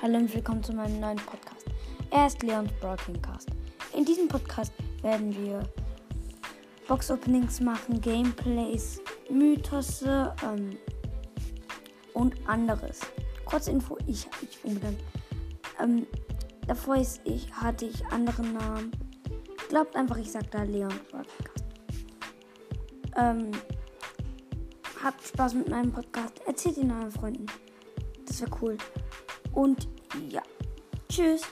Hallo und willkommen zu meinem neuen Podcast. Er ist Leons Broadcast. In diesem Podcast werden wir Box-Openings machen, Gameplays, Mythose ähm, und anderes. Kurze Info, ich habe mich umbenannt. Ähm, davor ist ich, hatte ich andere Namen. Glaubt einfach, ich sage da Leon Broadcast. Ähm, habt Spaß mit meinem Podcast. Erzählt ihn euren Freunden. Das wäre cool. Und ja, tschüss.